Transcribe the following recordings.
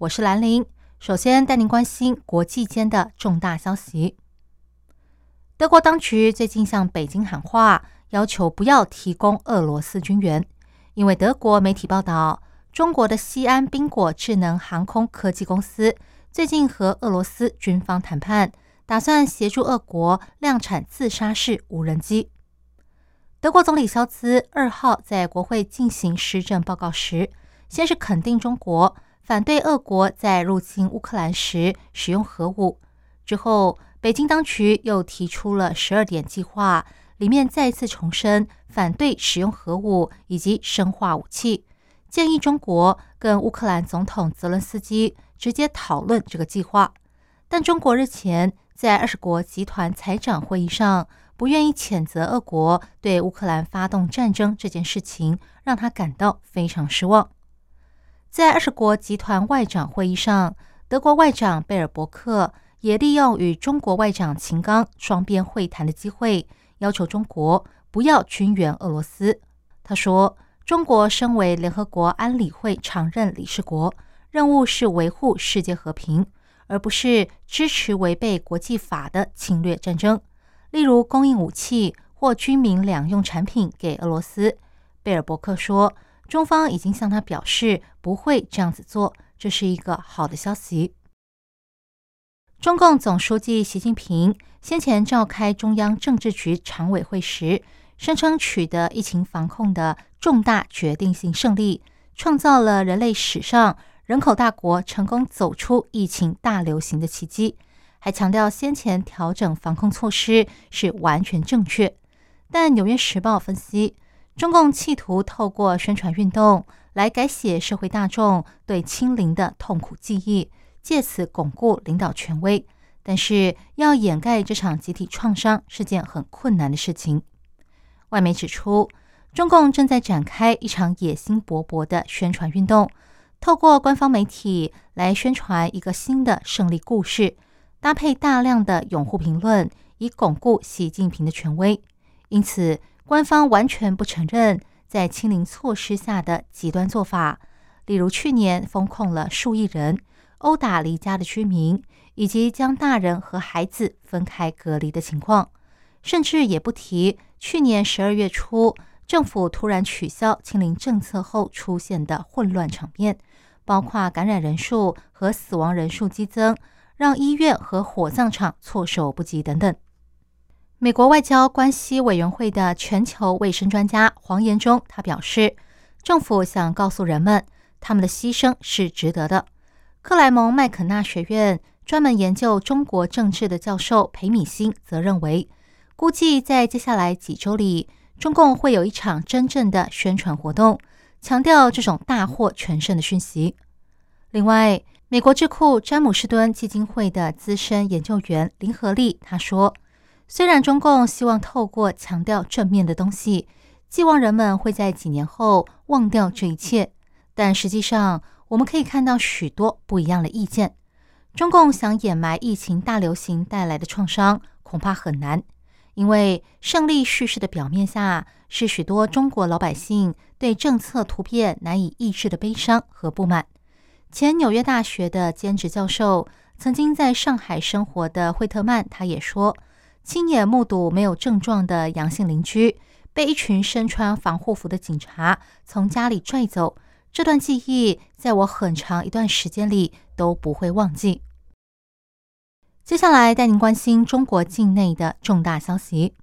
我是兰玲。首先带您关心国际间的重大消息。德国当局最近向北京喊话，要求不要提供俄罗斯军援，因为德国媒体报道，中国的西安宾果智能航空科技公司最近和俄罗斯军方谈判，打算协助俄国量产自杀式无人机。德国总理肖兹二号在国会进行施政报告时，先是肯定中国，反对俄国在入侵乌克兰时使用核武，之后。北京当局又提出了十二点计划，里面再次重申反对使用核武以及生化武器，建议中国跟乌克兰总统泽伦斯基直接讨论这个计划。但中国日前在二十国集团财长会议上，不愿意谴责俄国对乌克兰发动战争这件事情，让他感到非常失望。在二十国集团外长会议上，德国外长贝尔伯克。也利用与中国外长秦刚双边会谈的机会，要求中国不要军援俄罗斯。他说：“中国身为联合国安理会常任理事国，任务是维护世界和平，而不是支持违背国际法的侵略战争，例如供应武器或军民两用产品给俄罗斯。”贝尔伯克说：“中方已经向他表示不会这样子做，这是一个好的消息。”中共总书记习近平先前召开中央政治局常委会时，声称取得疫情防控的重大决定性胜利，创造了人类史上人口大国成功走出疫情大流行的奇迹，还强调先前调整防控措施是完全正确。但《纽约时报》分析，中共企图透过宣传运动来改写社会大众对清零的痛苦记忆。借此巩固领导权威，但是要掩盖这场集体创伤是件很困难的事情。外媒指出，中共正在展开一场野心勃勃的宣传运动，透过官方媒体来宣传一个新的胜利故事，搭配大量的拥护评论，以巩固习近平的权威。因此，官方完全不承认在清零措施下的极端做法，例如去年封控了数亿人。殴打离家的居民，以及将大人和孩子分开隔离的情况，甚至也不提去年十二月初政府突然取消清零政策后出现的混乱场面，包括感染人数和死亡人数激增，让医院和火葬场措手不及等等。美国外交关系委员会的全球卫生专家黄延忠他表示，政府想告诉人们，他们的牺牲是值得的。克莱蒙麦肯纳学院专门研究中国政治的教授裴米欣则认为，估计在接下来几周里，中共会有一场真正的宣传活动，强调这种大获全胜的讯息。另外，美国智库詹姆士敦基金会的资深研究员林和利他说：“虽然中共希望透过强调正面的东西，寄望人们会在几年后忘掉这一切，但实际上。”我们可以看到许多不一样的意见。中共想掩埋疫情大流行带来的创伤，恐怕很难，因为胜利叙事的表面下是许多中国老百姓对政策突变难以抑制的悲伤和不满。前纽约大学的兼职教授，曾经在上海生活的惠特曼，他也说，亲眼目睹没有症状的阳性邻居被一群身穿防护服的警察从家里拽走。这段记忆在我很长一段时间里都不会忘记。接下来带您关心中国境内的重大消息。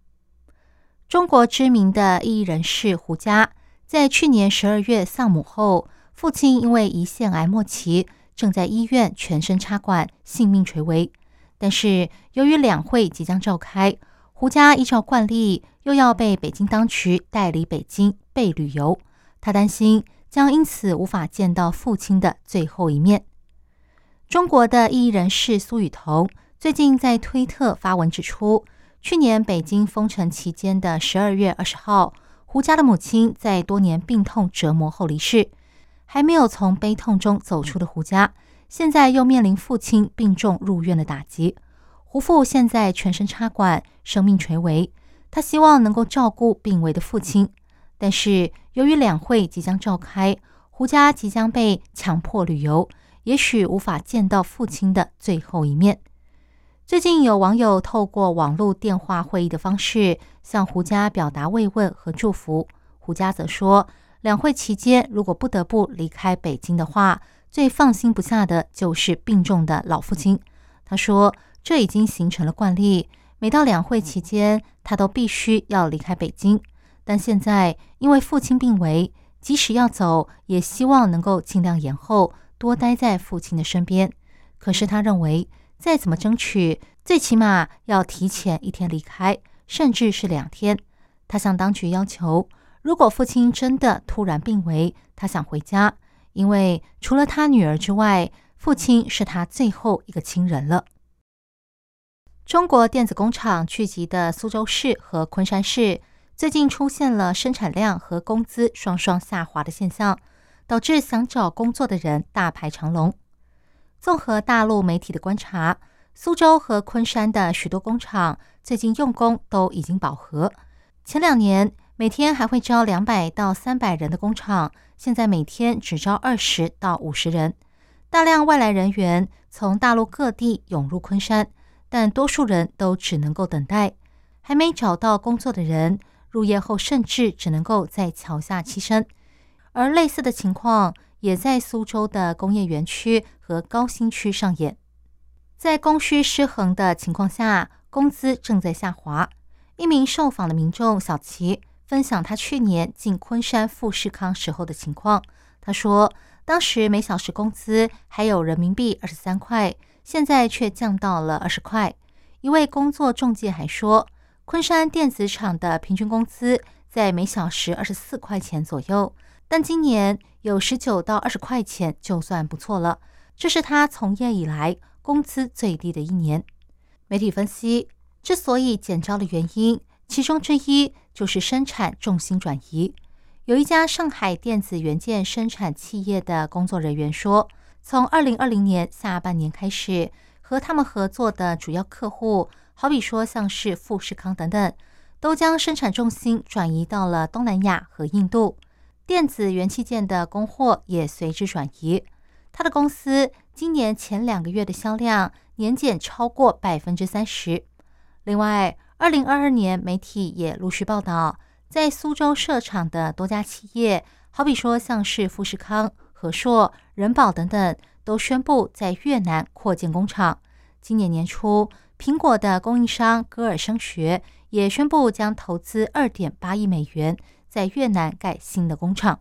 中国知名的艺人士胡佳，在去年十二月丧母后，父亲因为胰腺癌末期，正在医院全身插管，性命垂危。但是由于两会即将召开，胡佳依照惯例又要被北京当局带离北京被旅游，他担心。将因此无法见到父亲的最后一面。中国的异议人士苏雨桐最近在推特发文指出，去年北京封城期间的十二月二十号，胡家的母亲在多年病痛折磨后离世，还没有从悲痛中走出的胡家，现在又面临父亲病重入院的打击。胡父现在全身插管，生命垂危。他希望能够照顾病危的父亲，但是由于两会即将召开，胡家即将被强迫旅游，也许无法见到父亲的最后一面。最近有网友透过网络电话会议的方式向胡家表达慰问和祝福。胡家则说，两会期间如果不得不离开北京的话，最放心不下的就是病重的老父亲。他说。这已经形成了惯例，每到两会期间，他都必须要离开北京。但现在因为父亲病危，即使要走，也希望能够尽量延后，多待在父亲的身边。可是他认为，再怎么争取，最起码要提前一天离开，甚至是两天。他向当局要求，如果父亲真的突然病危，他想回家，因为除了他女儿之外，父亲是他最后一个亲人了。中国电子工厂聚集的苏州市和昆山市，最近出现了生产量和工资双双下滑的现象，导致想找工作的人大排长龙。综合大陆媒体的观察，苏州和昆山的许多工厂最近用工都已经饱和。前两年每天还会招两百到三百人的工厂，现在每天只招二十到五十人。大量外来人员从大陆各地涌入昆山。但多数人都只能够等待，还没找到工作的人入夜后，甚至只能够在桥下栖身。而类似的情况也在苏州的工业园区和高新区上演。在供需失衡的情况下，工资正在下滑。一名受访的民众小齐分享他去年进昆山富士康时候的情况。他说，当时每小时工资还有人民币二十三块。现在却降到了二十块。一位工作中介还说，昆山电子厂的平均工资在每小时二十四块钱左右，但今年有十九到二十块钱就算不错了。这是他从业以来工资最低的一年。媒体分析，之所以减招的原因，其中之一就是生产重心转移。有一家上海电子元件生产企业的工作人员说。从二零二零年下半年开始，和他们合作的主要客户，好比说像是富士康等等，都将生产重心转移到了东南亚和印度，电子元器件的供货也随之转移。他的公司今年前两个月的销量年减超过百分之三十。另外，二零二二年媒体也陆续报道，在苏州设厂的多家企业，好比说像是富士康。和硕、人保等等都宣布在越南扩建工厂。今年年初，苹果的供应商歌尔声学也宣布将投资二点八亿美元在越南盖新的工厂。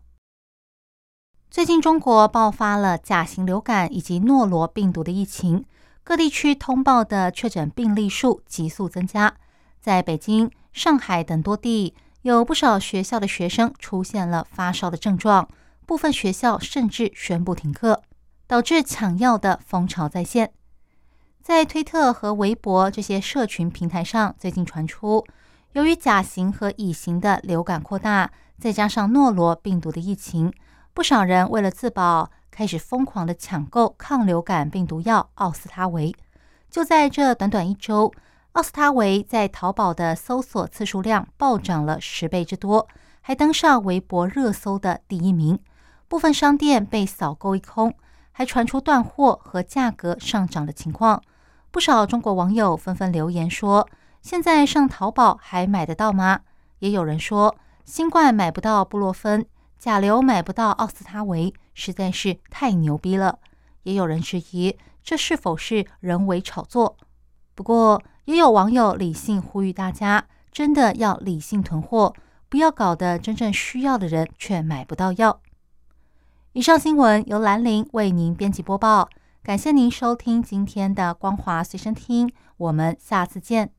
最近，中国爆发了甲型流感以及诺罗病毒的疫情，各地区通报的确诊病例数急速增加。在北京、上海等多地，有不少学校的学生出现了发烧的症状。部分学校甚至宣布停课，导致抢药的风潮再现。在推特和微博这些社群平台上，最近传出，由于甲型和乙型的流感扩大，再加上诺罗病毒的疫情，不少人为了自保，开始疯狂的抢购抗流感病毒药奥司他韦。就在这短短一周，奥司他韦在淘宝的搜索次数量暴涨了十倍之多，还登上微博热搜的第一名。部分商店被扫购一空，还传出断货和价格上涨的情况。不少中国网友纷纷留言说：“现在上淘宝还买得到吗？”也有人说：“新冠买不到布洛芬，甲流买不到奥司他韦，实在是太牛逼了。”也有人质疑这是否是人为炒作。不过，也有网友理性呼吁大家：真的要理性囤货，不要搞得真正需要的人却买不到药。以上新闻由兰陵为您编辑播报，感谢您收听今天的光华随身听，我们下次见。